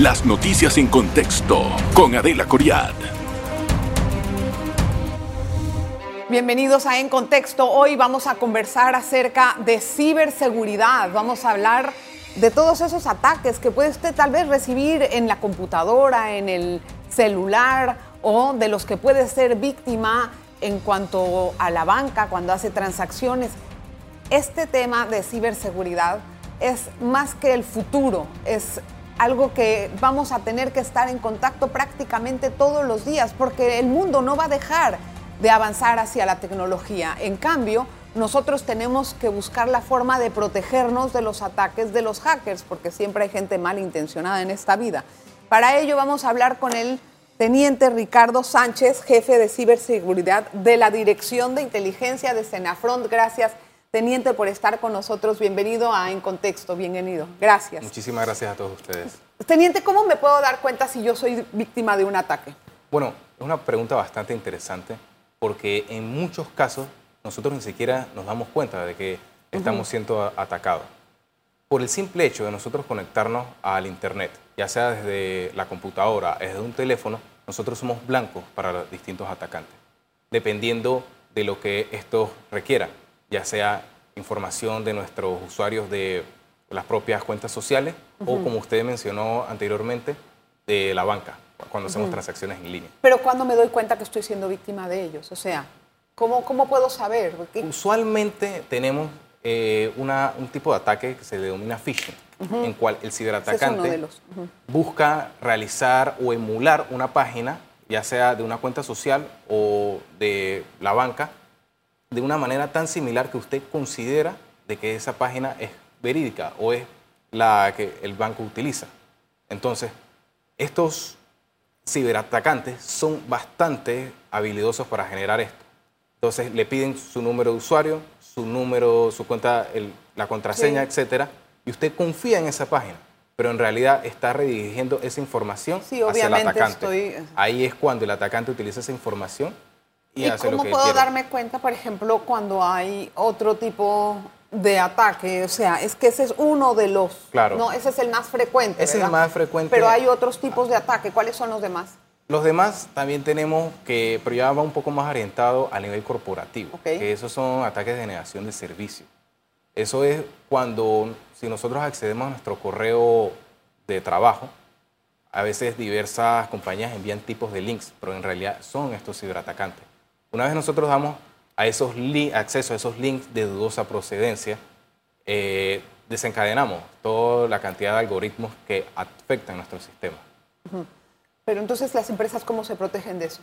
Las noticias en contexto con Adela Coriad. Bienvenidos a En Contexto. Hoy vamos a conversar acerca de ciberseguridad. Vamos a hablar de todos esos ataques que puede usted tal vez recibir en la computadora, en el celular o de los que puede ser víctima en cuanto a la banca cuando hace transacciones. Este tema de ciberseguridad es más que el futuro, es algo que vamos a tener que estar en contacto prácticamente todos los días porque el mundo no va a dejar de avanzar hacia la tecnología. En cambio, nosotros tenemos que buscar la forma de protegernos de los ataques de los hackers, porque siempre hay gente malintencionada en esta vida. Para ello vamos a hablar con el teniente Ricardo Sánchez, jefe de ciberseguridad de la Dirección de Inteligencia de Senafront. Gracias, teniente, por estar con nosotros. Bienvenido a En Contexto, bienvenido. Gracias. Muchísimas gracias a todos ustedes. Teniente, ¿cómo me puedo dar cuenta si yo soy víctima de un ataque? Bueno, es una pregunta bastante interesante porque en muchos casos nosotros ni siquiera nos damos cuenta de que estamos siendo atacados. Por el simple hecho de nosotros conectarnos al Internet, ya sea desde la computadora, desde un teléfono, nosotros somos blancos para distintos atacantes, dependiendo de lo que esto requiera, ya sea información de nuestros usuarios de las propias cuentas sociales o, como usted mencionó anteriormente, de la banca cuando hacemos transacciones en línea. Pero cuando me doy cuenta que estoy siendo víctima de ellos, o sea, ¿cómo, cómo puedo saber? Usualmente tenemos eh, una, un tipo de ataque que se denomina phishing, en cual el ciberatacante busca realizar o emular una página, ya sea de una cuenta social o de la banca, de una manera tan similar que usted considera de que esa página es verídica o es la que el banco utiliza. Entonces, estos ciberatacantes son bastante habilidosos para generar esto. Entonces le piden su número de usuario, su número, su cuenta, la contraseña, etcétera, y usted confía en esa página, pero en realidad está redirigiendo esa información hacia el atacante. Ahí es cuando el atacante utiliza esa información y, hace lo que ¿Cómo puedo darme cuenta, por ejemplo, cuando hay otro tipo de ataque, o sea, es que ese es uno de los, claro. no, ese es el más frecuente. Ese es el más frecuente. Pero hay otros tipos de ataque, ¿cuáles son los demás? Los demás también tenemos que, pero ya va un poco más orientado a nivel corporativo, que esos son ataques de negación de servicio. Eso es cuando, si nosotros accedemos a nuestro correo de trabajo, a veces diversas compañías envían tipos de links, pero en realidad son estos ciberatacantes. Una vez nosotros damos a esos acceso a esos links de dudosa procedencia, eh, desencadenamos toda la cantidad de algoritmos que afectan nuestro sistema. Pero entonces, ¿las empresas cómo se protegen de eso?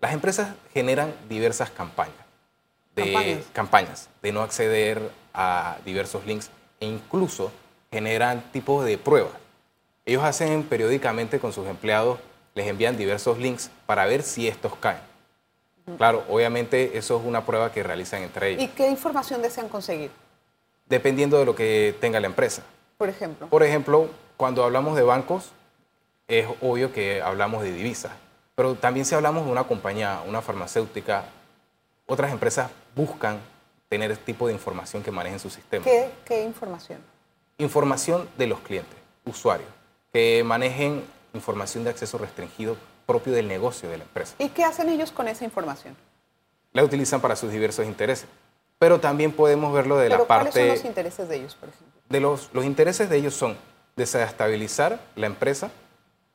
Las empresas generan diversas campañas. De, ¿Campañas? de no acceder a diversos links e incluso generan tipos de pruebas. Ellos hacen periódicamente con sus empleados, les envían diversos links para ver si estos caen. Claro, obviamente eso es una prueba que realizan entre ellos. ¿Y qué información desean conseguir? Dependiendo de lo que tenga la empresa. Por ejemplo. Por ejemplo, cuando hablamos de bancos, es obvio que hablamos de divisas. Pero también si hablamos de una compañía, una farmacéutica, otras empresas buscan tener este tipo de información que manejen su sistema. ¿Qué, qué información? Información de los clientes, usuarios, que manejen información de acceso restringido propio del negocio de la empresa. ¿Y qué hacen ellos con esa información? La utilizan para sus diversos intereses. Pero también podemos verlo de la parte... ¿Cuáles son los intereses de ellos, por ejemplo? De los, los intereses de ellos son desestabilizar la empresa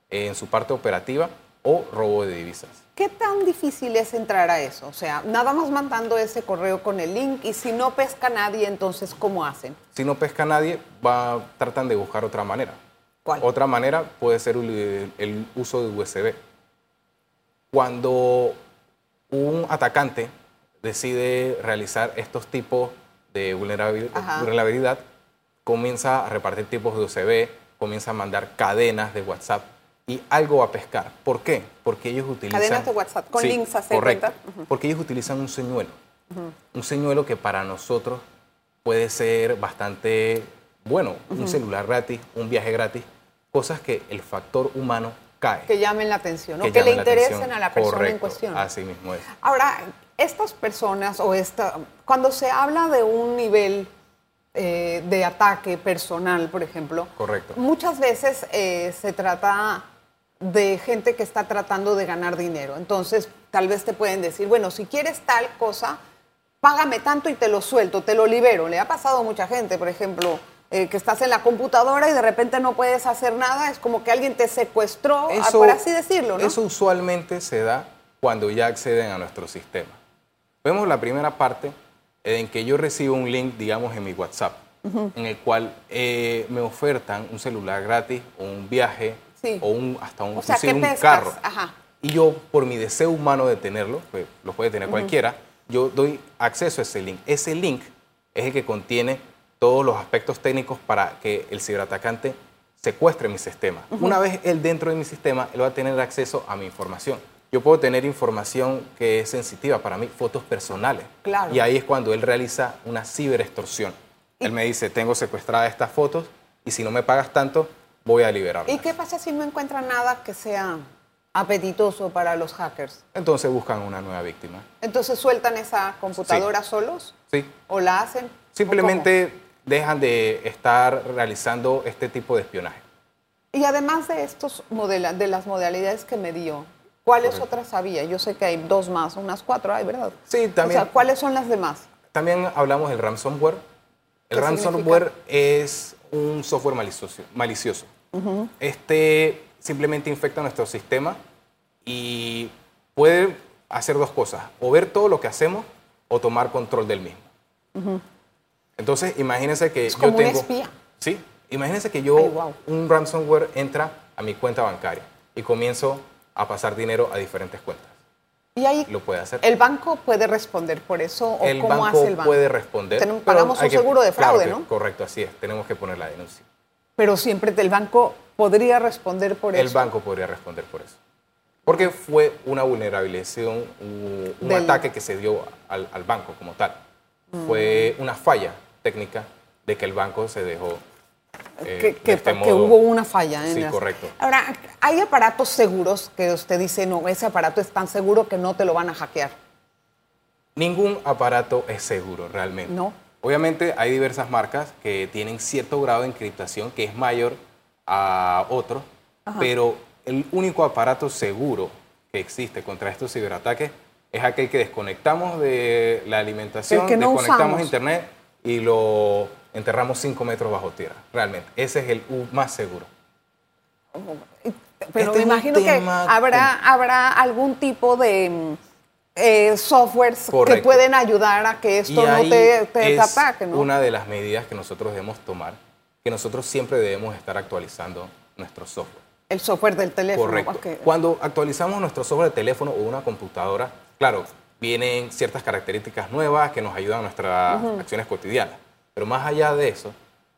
en su parte operativa o robo de divisas. ¿Qué tan difícil es entrar a eso? O sea, nada más mandando ese correo con el link y si no pesca nadie, entonces ¿cómo hacen? Si no pesca nadie, va, tratan de buscar otra manera. ¿Cuál? Otra manera puede ser el uso de USB cuando un atacante decide realizar estos tipos de vulnerabilidad, comienza a repartir tipos de USB, comienza a mandar cadenas de WhatsApp y algo va a pescar. ¿Por qué? Porque ellos utilizan... Cadenas de WhatsApp con links a Correcto, porque ellos utilizan un señuelo. Un señuelo que para nosotros puede ser bastante bueno, un celular gratis, un viaje gratis, cosas que el factor humano que llamen la atención o que, le interesen a la persona en cuestión. Así mismo es. Ahora, estas personas o esta, cuando se habla de un nivel eh, de ataque personal, por ejemplo. Correcto. Muchas veces eh, se trata de gente que está tratando de ganar dinero. Entonces, tal vez te pueden decir, bueno, si quieres tal cosa, págame tanto y te lo suelto, te lo libero. Le ha pasado a mucha gente, por ejemplo, eh, que estás en la computadora y de repente no puedes hacer nada, es como que alguien te secuestró, ah, por así decirlo. ¿no? Eso usualmente se da cuando ya acceden a nuestro sistema. Vemos la primera parte en que yo recibo un link, digamos, en mi WhatsApp, en el cual eh, me ofertan un celular gratis o un viaje o un, hasta un, un carro. Y yo, por mi deseo humano de tenerlo, pues lo puede tener cualquiera, yo doy acceso a ese link. Ese link es el que contiene todos los aspectos técnicos para que el ciberatacante secuestre mi sistema. Una vez él dentro de mi sistema, él va a tener acceso a mi información. Yo puedo tener información que es sensitiva para mí, fotos personales. Claro. Y ahí es cuando él realiza una ciberextorsión. Él me dice, tengo secuestradas estas fotos y si no me pagas tanto, voy a liberarlas. ¿Y qué pasa si no encuentra nada que sea apetitoso para los hackers? Entonces buscan una nueva víctima. Entonces sueltan esa computadora solos? Sí. ¿O la hacen? Simplemente dejan de estar realizando este tipo de espionaje. Y además de estos de las modalidades que me dio, ¿cuáles otras había? Yo sé que hay dos más, unas cuatro hay, ¿verdad? Sí, también. O sea, ¿cuáles son las demás? También hablamos del ransomware. El ransomware es un software malicioso. malicioso. Este simplemente infecta nuestro sistema y puede hacer dos cosas, o ver todo lo que hacemos o tomar control del mismo. Entonces, imagínense que es como Un espía. Sí, imagínense que yo, un ransomware entra a mi cuenta bancaria y comienzo a pasar dinero a diferentes cuentas. ¿Y ahí lo puede hacer? ¿El banco puede responder por eso o el cómo banco hace el banco? puede responder. pagamos un seguro de fraude, ¿no? Correcto, así es. Tenemos que poner la denuncia. Pero siempre el banco podría responder por eso. El banco podría responder por eso. Porque fue una vulnerabilización, un, ataque que se dio al, banco como tal. Mm. Fue una falla técnica de que el banco se dejó eh, que, este hubo una falla. En sí, correcto. Ahora, ¿hay aparatos seguros que usted dice, no, ese aparato es tan seguro que no te lo van a hackear? Ningún aparato es seguro realmente. No. Obviamente hay diversas marcas que tienen cierto grado de encriptación que es mayor a otro, pero el único aparato seguro que existe contra estos ciberataques es aquel que desconectamos de la alimentación, desconectamos internet y lo enterramos 5 metros bajo tierra, realmente. Ese es el más seguro. Pero este me imagino que habrá, habrá algún tipo de eh, softwares que pueden ayudar a que esto no te, te es ataque. ¿no? Una de las medidas que nosotros debemos tomar, que nosotros siempre debemos estar actualizando nuestro software. El software del teléfono. Correcto. Cuando actualizamos nuestro software de teléfono o una computadora, claro, vienen ciertas características nuevas que nos ayudan a nuestras acciones cotidianas. Pero más allá de eso,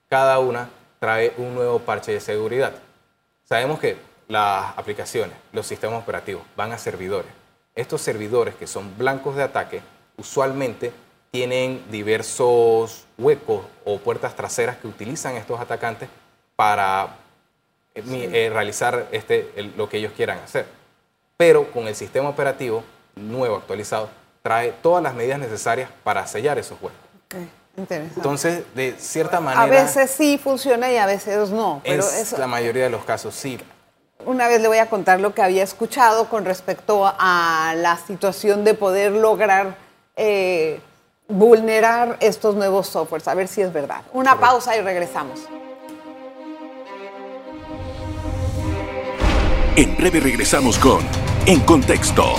cada una trae un nuevo parche de seguridad. Sabemos que las aplicaciones, los sistemas operativos van a servidores. Estos servidores que son blancos de ataque usualmente tienen diversos huecos o puertas traseras que utilizan estos atacantes para eh, eh, realizar este, lo que ellos quieran hacer. Pero con el sistema operativo nuevo, actualizado, trae todas las medidas necesarias para sellar esos huecos. Entonces, de cierta manera... A veces sí funciona y a veces no. Pero es la mayoría de los casos, sí. Una vez le voy a contar lo que había escuchado con respecto a la situación de poder lograr eh, vulnerar estos nuevos softwares, a ver si es verdad. Una pausa y regresamos. En breve regresamos con En Contexto.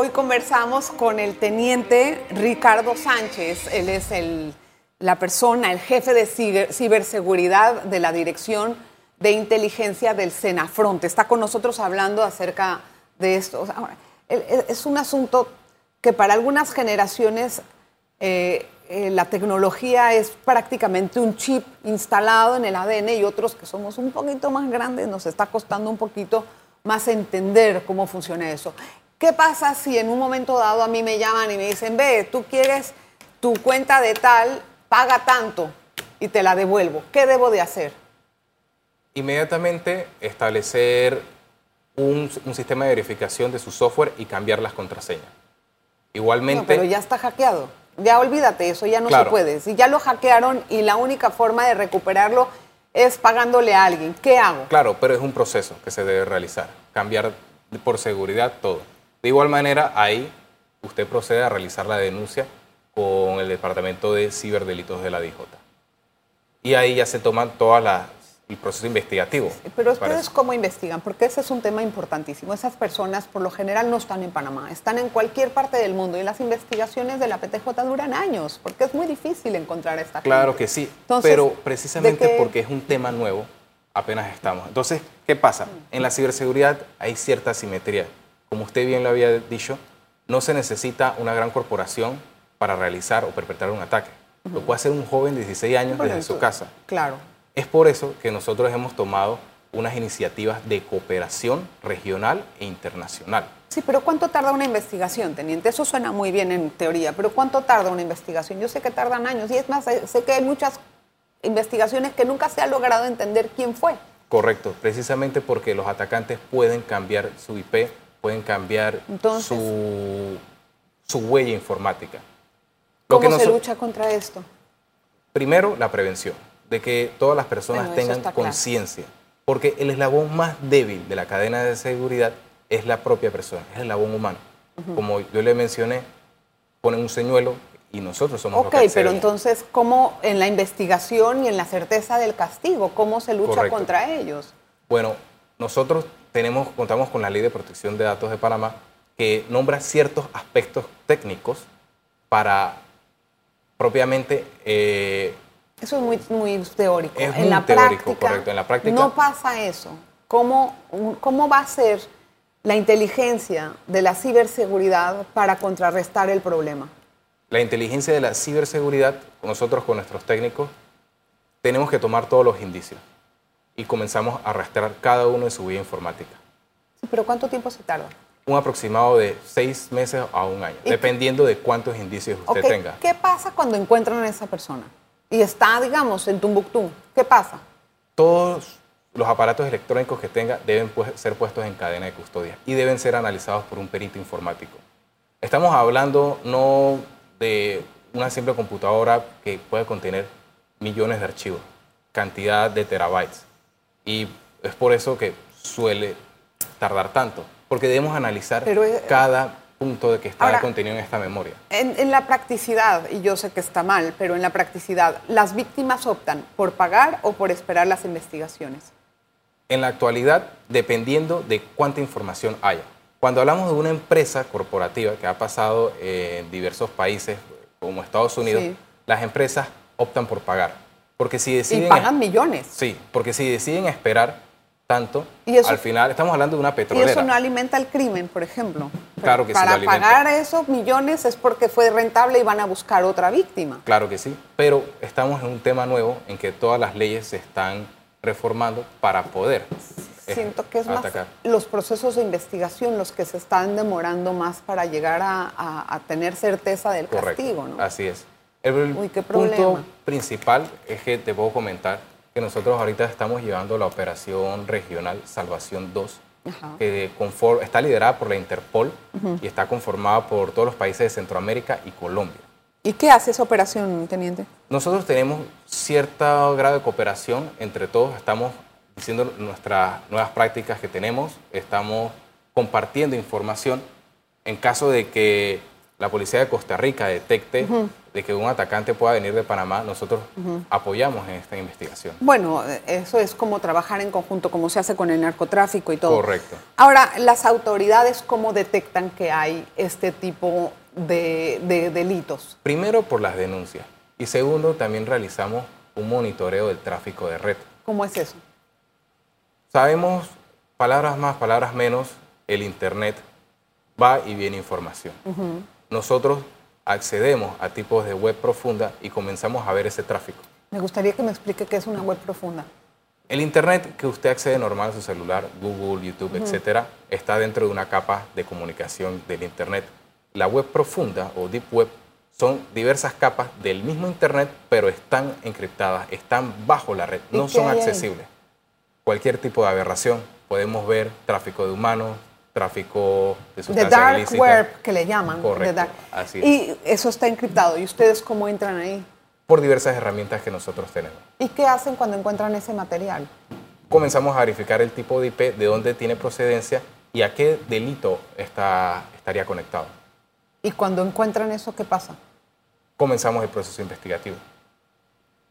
Hoy conversamos con el teniente Ricardo Sánchez. Él es el, la persona, el jefe de ciberseguridad de la Dirección de Inteligencia del Senafront. Está con nosotros hablando acerca de esto. es un asunto que para algunas generaciones eh, eh, la tecnología es prácticamente un chip instalado en el ADN y otros que somos un poquito más grandes nos está costando un poquito más entender cómo funciona eso. ¿Qué pasa si en un momento dado a mí me llaman y me dicen, ve, tú quieres tu cuenta de tal, paga tanto y te la devuelvo? ¿Qué debo de hacer? Inmediatamente establecer un, sistema de verificación de su software y cambiar las contraseñas. Igualmente... pero ya está hackeado. Ya olvídate, eso ya no se puede. Si ya lo hackearon y la única forma de recuperarlo es pagándole a alguien, ¿qué hago? Claro, pero es un proceso que se debe realizar. Cambiar por seguridad todo. De igual manera, ahí usted procede a realizar la denuncia con el Departamento de Ciberdelitos de la DJ. Y ahí ya se toman todas las el proceso investigativo. Pero ustedes cómo investigan, porque ese es un tema importantísimo. Esas personas por lo general no están en Panamá, están en cualquier parte del mundo y las investigaciones de la PTJ duran años, porque es muy difícil encontrar esta Claro que sí, pero precisamente porque es un tema nuevo, apenas estamos. Entonces, ¿qué pasa? En la ciberseguridad hay cierta simetría. Como usted bien lo había dicho, no se necesita una gran corporación para realizar o perpetrar un ataque. Lo puede hacer un joven de 16 años desde su casa. Claro. Es por eso que nosotros hemos tomado unas iniciativas de cooperación regional e internacional. Sí, pero ¿cuánto tarda una investigación, teniente? Eso suena muy bien en teoría, pero ¿cuánto tarda una investigación? Yo sé que tardan años y es más, sé que hay muchas investigaciones que nunca se ha logrado entender quién fue. Correcto, precisamente porque los atacantes pueden cambiar su IP, pueden cambiar su, su, huella informática. ¿Cómo se lucha contra esto? Primero, la prevención de que todas las personas tengan conciencia. Porque el eslabón más débil de la cadena de seguridad es la propia persona, es el eslabón humano. Como yo le mencioné, ponen un señuelo y nosotros somos Ok, pero entonces, ¿cómo en la investigación y en la certeza del castigo, cómo se lucha contra ellos? Bueno, nosotros tenemos, contamos con la Ley de Protección de Datos de Panamá que nombra ciertos aspectos técnicos para propiamente eh, eso es muy, muy teórico. Es en la teórico, práctica, correcto. En la práctica no pasa eso. ¿Cómo, ¿Cómo va a ser la inteligencia de la ciberseguridad para contrarrestar el problema? La inteligencia de la ciberseguridad, nosotros con nuestros técnicos, tenemos que tomar todos los indicios y comenzamos a rastrear cada uno de su vida informática. Sí, pero ¿cuánto tiempo se tarda? Un aproximado de seis meses a un año, dependiendo de cuántos indicios usted tenga. ¿Qué pasa cuando encuentran a esa persona? y está, digamos, en Tumbuctú, ¿qué pasa? Todos los aparatos electrónicos que tenga deben ser puestos en cadena de custodia y deben ser analizados por un perito informático. Estamos hablando no de una simple computadora que puede contener millones de archivos, cantidad de terabytes. Y es por eso que suele tardar tanto, porque debemos analizar cada punto de que está contenido en esta memoria. En, la practicidad, y yo sé que está mal, pero en la practicidad, ¿las víctimas optan por pagar o por esperar las investigaciones? En la actualidad, dependiendo de cuánta información haya. Cuando hablamos de una empresa corporativa que ha pasado en diversos países como Estados Unidos, las empresas optan por pagar. Porque si deciden... Y pagan millones. Sí, porque si deciden esperar, tanto, al final estamos hablando de una petrolera. Y eso no alimenta el crimen, por ejemplo. Claro que Para sí. Para pagar esos millones es porque fue rentable y van a buscar otra víctima. Claro que sí, pero estamos en un tema nuevo en que todas las leyes se están reformando para poder eh, Siento que es más los procesos de investigación los que se están demorando más para llegar a, tener certeza del castigo, ¿no? Así es. El Uy, qué punto principal es que te puedo comentar nosotros ahorita estamos llevando la operación regional Salvación 2, que está liderada por la Interpol y está conformada por todos los países de Centroamérica y Colombia. ¿Y qué hace esa operación, teniente? Nosotros tenemos cierto grado de cooperación entre todos, estamos diciendo nuestras nuevas prácticas que tenemos, estamos compartiendo información en caso de que la policía de Costa Rica detecte de que un atacante pueda venir de Panamá, nosotros apoyamos en esta investigación. Bueno, eso es como trabajar en conjunto, como se hace con el narcotráfico y todo. Correcto. Ahora, las autoridades, ¿cómo detectan que hay este tipo de, de delitos? Primero, por las denuncias. Y segundo, también realizamos un monitoreo del tráfico de red. ¿Cómo es eso? Sabemos, palabras más, palabras menos, el Internet va y viene información nosotros accedemos a tipos de web profunda y comenzamos a ver ese tráfico. Me gustaría que me explique qué es una web profunda. El Internet que usted accede normal a su celular, Google, YouTube, etcétera, está dentro de una capa de comunicación del Internet. La web profunda o Deep Web son diversas capas del mismo Internet, pero están encriptadas, están bajo la red, no son accesibles. Cualquier tipo de aberración, podemos ver tráfico de humanos, tráfico de sustancias The dark web que le llaman. Correcto, así Y eso está encriptado. ¿Y ustedes cómo entran ahí? Por diversas herramientas que nosotros tenemos. ¿Y qué hacen cuando encuentran ese material? Comenzamos a verificar el tipo de IP, de dónde tiene procedencia y a qué delito está, estaría conectado. ¿Y cuando encuentran eso, qué pasa? Comenzamos el proceso investigativo.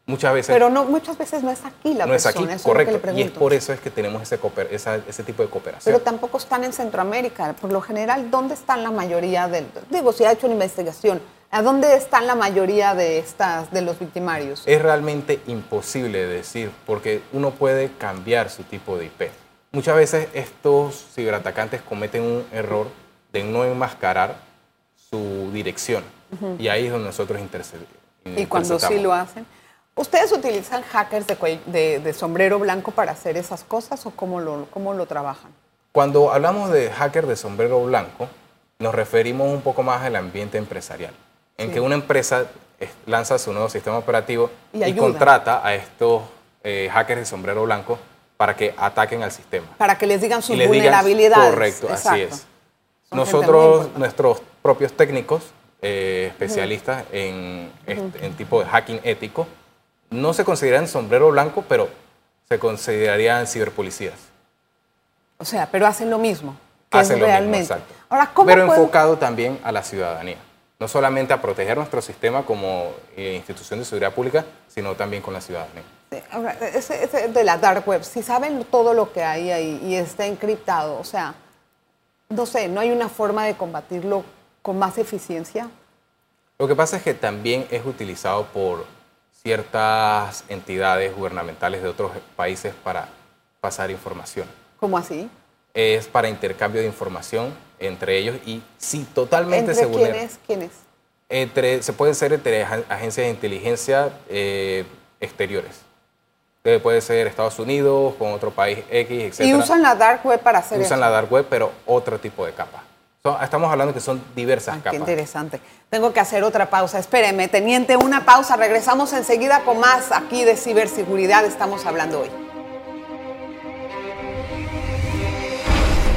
Muchas veces. Pero no, muchas veces no es aquí la no es aquí, correcto. y es por eso es que tenemos ese, ese tipo de cooperación. Pero tampoco están en Centroamérica. Por lo general, ¿dónde están la mayoría del. Digo, si ha hecho una investigación, ¿a dónde están la mayoría de, estas, de los victimarios? Es realmente imposible decir, porque uno puede cambiar su tipo de IP. Muchas veces estos ciberatacantes cometen un error de no enmascarar su dirección. Y ahí es donde nosotros intercedemos. ¿Y cuando sí lo hacen? ¿Ustedes utilizan hackers de, sombrero blanco para hacer esas cosas o cómo lo, cómo lo trabajan? Cuando hablamos de hacker de sombrero blanco, nos referimos un poco más al ambiente empresarial, en que una empresa lanza su nuevo sistema operativo y, contrata a estos eh, hackers de sombrero blanco para que ataquen al sistema. Para que les digan sus vulnerabilidades. correcto, así es. Nosotros, nuestros propios técnicos, eh, especialistas en, este, en tipo de hacking ético, no se consideran sombrero blanco, pero se considerarían ciberpolicías. O sea, pero hacen lo mismo. hacen lo mismo, exacto. pero enfocado también a la ciudadanía. No solamente a proteger nuestro sistema como eh, institución de seguridad pública, sino también con la ciudadanía. ahora, ese, de la dark web, si saben todo lo que hay ahí y está encriptado, o sea, no sé, ¿no hay una forma de combatirlo con más eficiencia? Lo que pasa es que también es utilizado por ciertas entidades gubernamentales de otros países para pasar información. ¿Cómo así? Es para intercambio de información entre ellos y sí, totalmente ¿Entre ¿Quiénes? ¿Quiénes? Entre, se pueden ser entre agencias de inteligencia eh, exteriores. Puede ser Estados Unidos, con otro país X, etc. Y usan la dark web para hacer eso. Usan la dark web, pero otro tipo de capa estamos hablando que son diversas capas. Qué interesante. Tengo que hacer otra pausa. Espéreme, teniente, una pausa. Regresamos enseguida con más aquí de ciberseguridad. Estamos hablando hoy.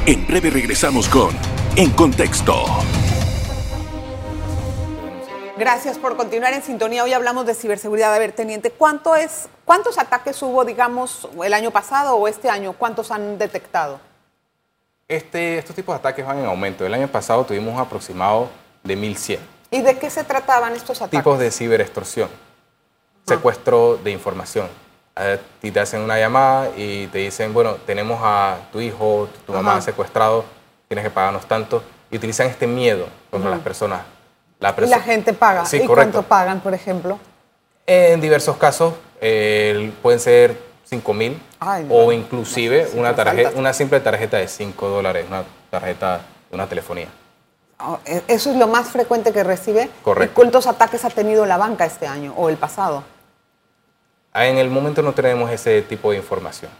En breve regresamos con En Contexto. Gracias por continuar en sintonía. Hoy hablamos de ciberseguridad. A ver, teniente, ¿cuánto es, ¿cuántos ataques hubo, digamos, el año pasado o este año? ¿Cuántos han detectado? Este, estos tipos de ataques van en aumento. El año pasado tuvimos un aproximado de 1.100. ¿Y de qué se trataban estos ataques? Tipos de ciberextorsión, secuestro de información. ti te hacen una llamada y te dicen, bueno, tenemos a tu hijo, tu mamá secuestrado, tienes que pagarnos tanto. Y utilizan este miedo contra las personas. La y la gente paga. Sí, ¿Y cuánto pagan, por ejemplo? En diversos casos pueden ser 5 mil o inclusive una, tarjeta, una simple tarjeta de 5 dólares, una tarjeta de una telefonía. Oh, e, ¿Eso es lo más frecuente que recibe? Correcto. ¿Cuántos ataques ha tenido la banca este año o el pasado? Ah, en el momento no tenemos ese tipo de información.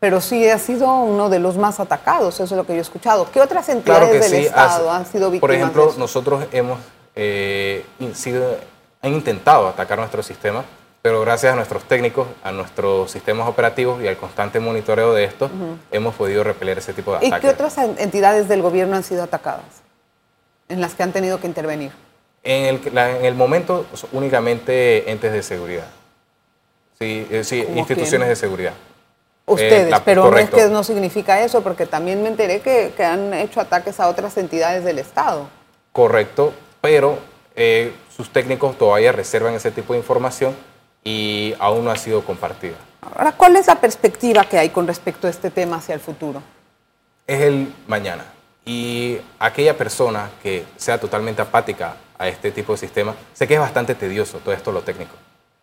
Pero sí ha sido uno de los más atacados, eso es lo que yo he escuchado. ¿Qué otras entidades del Estado han sido víctimas? Por ejemplo, nosotros hemos eh, sido, han intentado atacar nuestro sistema pero gracias a nuestros técnicos, a nuestros sistemas operativos y al constante monitoreo de esto, hemos podido repeler ese tipo de ataques. ¿Y qué otras entidades del gobierno han sido atacadas? En las que han tenido que intervenir. En el, en el momento, únicamente entes de seguridad. Sí, eh, sí instituciones de seguridad. Ustedes, eh, pero no es que no significa eso, porque también me enteré que, que, han hecho ataques a otras entidades del Estado. Correcto, pero eh, sus técnicos todavía reservan ese tipo de información y aún no ha sido compartida. Ahora, ¿cuál es la perspectiva que hay con respecto a este tema hacia el futuro? Es el mañana. Y aquella persona que sea totalmente apática a este tipo de sistema, sé que es bastante tedioso todo esto lo técnico,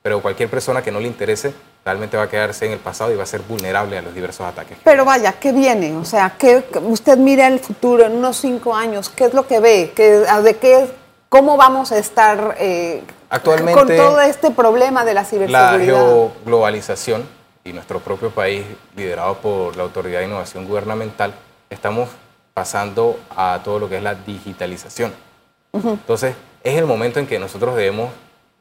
pero cualquier persona que no le interese realmente va a quedarse en el pasado y va a ser vulnerable a los diversos ataques. Pero vaya, ¿qué viene? O sea, ¿qué, usted mira el futuro en unos cinco años, ¿qué es lo que ve? ¿Qué, ¿De qué, cómo vamos a estar eh, Actualmente, con todo este problema de la ciberseguridad. La geoglobalización y nuestro propio país, liderado por la Autoridad de Innovación Gubernamental, estamos pasando a todo lo que es la digitalización. Entonces, es el momento en que nosotros debemos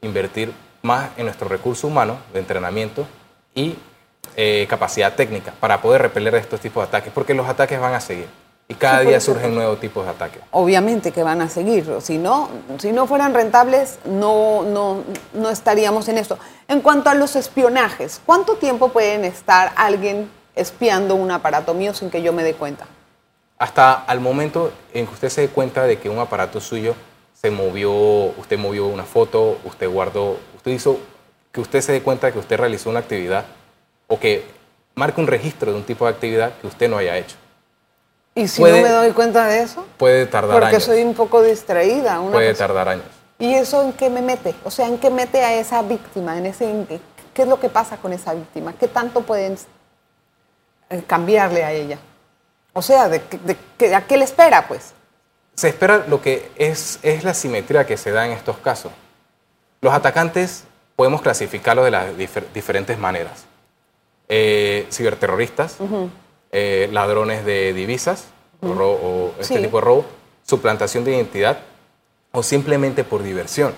invertir más en nuestro recurso humano de entrenamiento y eh, capacidad técnica para poder repeler estos tipos de ataques, porque los ataques van a seguir. Y cada día surgen nuevos tipos de ataques. Obviamente que van a seguir. Si no, si no fueran rentables, no, no, no estaríamos en esto. En cuanto a los espionajes, ¿cuánto tiempo pueden estar alguien espiando un aparato mío sin que yo me dé cuenta? Hasta al momento en que usted se dé cuenta de que un aparato suyo se movió, usted movió una foto, usted guardó, usted hizo, que usted se dé cuenta de que usted realizó una actividad o que marque un registro de un tipo de actividad que usted no haya hecho. ¿Y si no me doy cuenta de eso? Puede tardar años. Porque soy un poco distraída. puede tardar años. ¿Y eso en qué me mete? O sea, ¿en qué mete a esa víctima? En ese, ¿Qué es lo que pasa con esa víctima? ¿Qué tanto pueden eh, cambiarle a ella? O sea, ¿de, ¿a qué le espera, pues? Se espera lo que es, es la simetría que se da en estos casos. Los atacantes podemos clasificarlos de las diferentes maneras. Eh, ciberterroristas, eh, ladrones de divisas, o, este tipo de robo, suplantación de identidad o simplemente por diversión.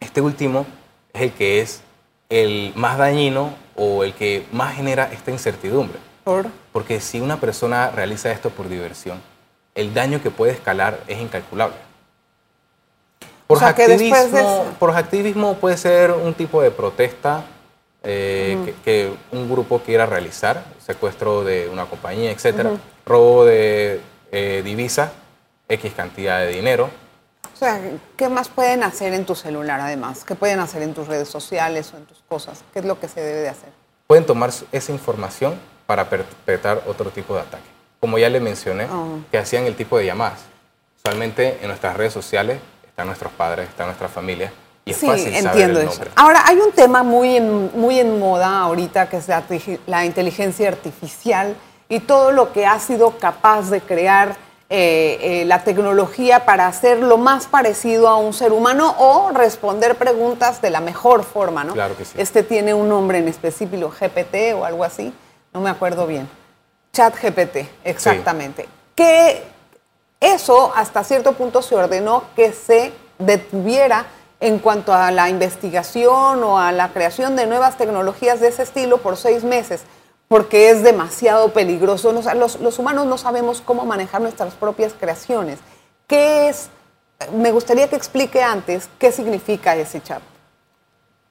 Este último es el que es el más dañino o el que más genera esta incertidumbre. ¿Por? Porque si una persona realiza esto por diversión, el daño que puede escalar es incalculable. Por, activismo, por activismo puede ser un tipo de protesta eh, que, un grupo quiera realizar, secuestro de una compañía, etcétera, robo de eh, divisa, X cantidad de dinero. O sea, ¿qué más pueden hacer en tu celular además? ¿Qué pueden hacer en tus redes sociales o en tus cosas? ¿Qué es lo que se debe de hacer? Pueden tomar esa información para perpetrar otro tipo de ataque. Como ya le mencioné, ah. que hacían el tipo de llamadas. Usualmente en nuestras redes sociales están nuestros padres, está nuestra familia. Y es sí, fácil entiendo eso. Ahora, hay un tema muy en, muy en moda ahorita que es la, inteligencia artificial y todo lo que ha sido capaz de crear eh, eh, la tecnología para hacer lo más parecido a un ser humano o responder preguntas de la mejor forma, ¿no? Claro que sí. Este tiene un nombre en específico, GPT o algo así, no me acuerdo bien. Chat GPT, exactamente. Que eso hasta cierto punto se ordenó que se detuviera en cuanto a la investigación o a la creación de nuevas tecnologías de ese estilo por seis meses, porque es demasiado peligroso. Los, los humanos no sabemos cómo manejar nuestras propias creaciones. ¿Qué es? Me gustaría que explique antes qué significa ese chat.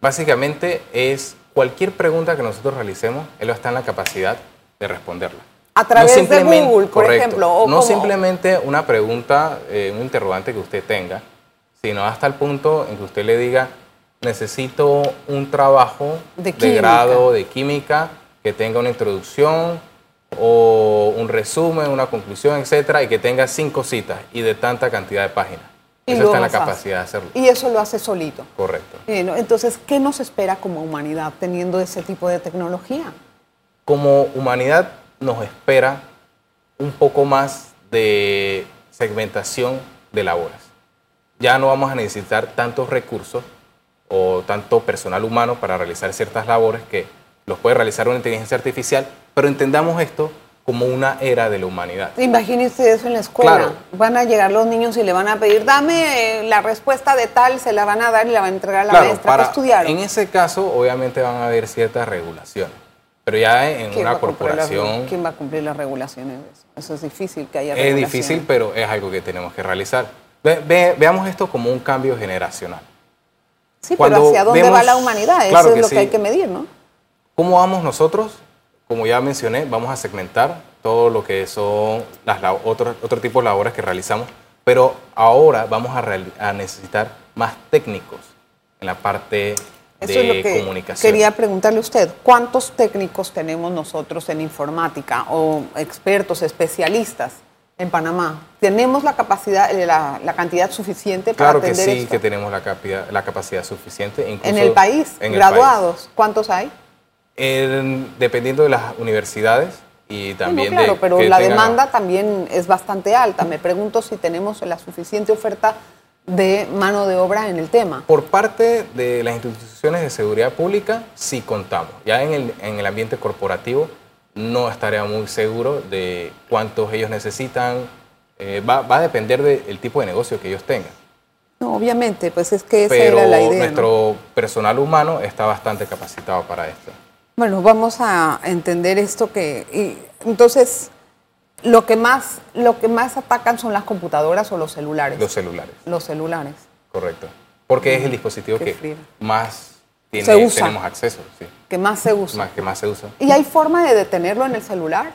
Básicamente es cualquier pregunta que nosotros realicemos, él está en la capacidad de responderla. A través de Google, por ejemplo. no simplemente una pregunta, eh, un interrogante que usted tenga, sino hasta el punto en que usted le diga, necesito un trabajo de, grado de química que tenga una introducción o un resumen, una conclusión, etcétera, y que tenga cinco citas y de tanta cantidad de páginas. eso está en la capacidad de hacerlo. Y eso lo hace solito. Correcto. Entonces, ¿qué nos espera como humanidad teniendo ese tipo de tecnología? Como humanidad nos espera un poco más de segmentación de labores. Ya no vamos a necesitar tantos recursos o tanto personal humano para realizar ciertas labores que los puede realizar una inteligencia artificial, pero entendamos esto como una era de la humanidad. Imagínese eso en la escuela. Van a llegar los niños y le van a pedir, dame eh, la respuesta de tal, se la van a dar y la va a entregar a la maestra para, estudiar. En ese caso, obviamente van a haber ciertas regulaciones. Pero ya en una corporación... ¿Quién va a cumplir las regulaciones eso? Es difícil que haya Es difícil, pero es algo que tenemos que realizar. Veamos esto como un cambio generacional. Sí, pero ¿hacia dónde va la humanidad? eso es lo que hay que medir, ¿no? ¿Cómo vamos nosotros? Como ya mencioné, vamos a segmentar todo lo que son las otro, otro tipo de labores que realizamos, pero ahora vamos a, a necesitar más técnicos en la parte eso es lo que Quería preguntarle a usted, ¿cuántos técnicos tenemos nosotros en informática o expertos, especialistas en Panamá? ¿Tenemos la capacidad, eh, la, cantidad suficiente para atender Claro que sí, que tenemos la, capacidad, la capacidad suficiente. ¿En el país? ¿Graduados? ¿Cuántos hay? dependiendo de las universidades y también claro, pero la demanda también es bastante alta. Me pregunto si tenemos la suficiente oferta de mano de obra en el tema? Por parte de las instituciones de seguridad pública, sí contamos. Ya en el, en el ambiente corporativo no estaría muy seguro de cuántos ellos necesitan. Eh, va, va, a depender del tipo de negocio que ellos tengan. No, obviamente, pues es que esa era la idea. Nuestro personal humano está bastante capacitado para esto. Bueno, vamos a entender esto que... Y, entonces, lo que más lo que más atacan son las computadoras o los celulares. Los celulares. Los celulares. Correcto. Porque es el dispositivo que más tiene, tenemos acceso. Sí. Que más se usa. Más, que más se usa. ¿Y hay forma de detenerlo en el celular?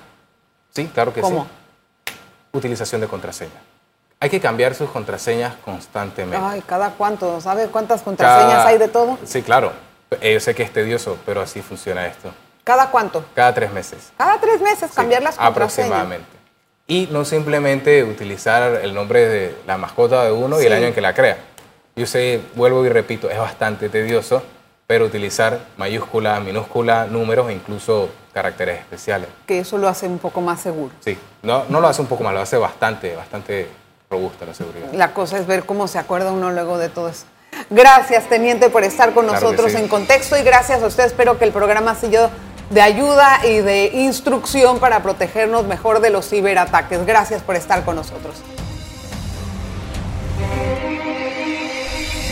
Sí, claro que ¿Cómo? sí. Utilización de contraseña. Hay que cambiar sus contraseñas constantemente. Ay, ¿cada cuánto? ¿Sabe cuántas contraseñas hay de todo? Sí, claro. Eh, yo sé que es tedioso, pero así funciona esto. ¿Cada cuánto? Cada tres meses. Cada tres meses cambiar las contraseñas. Aproximadamente. Y no simplemente utilizar el nombre de la mascota de uno y el año en que la crea. Yo sé, vuelvo y repito, es bastante tedioso, pero utilizar mayúscula, minúscula, números e incluso caracteres especiales. Que eso lo hace un poco más seguro. Sí, no, no lo hace un poco más, lo hace bastante, bastante robusta la seguridad. La cosa es ver cómo se acuerda uno luego de todo eso. Gracias, teniente, por estar con nosotros en contexto y gracias a usted. Espero que el programa siga de ayuda y de instrucción para protegernos mejor de los ciberataques. Gracias por estar con nosotros.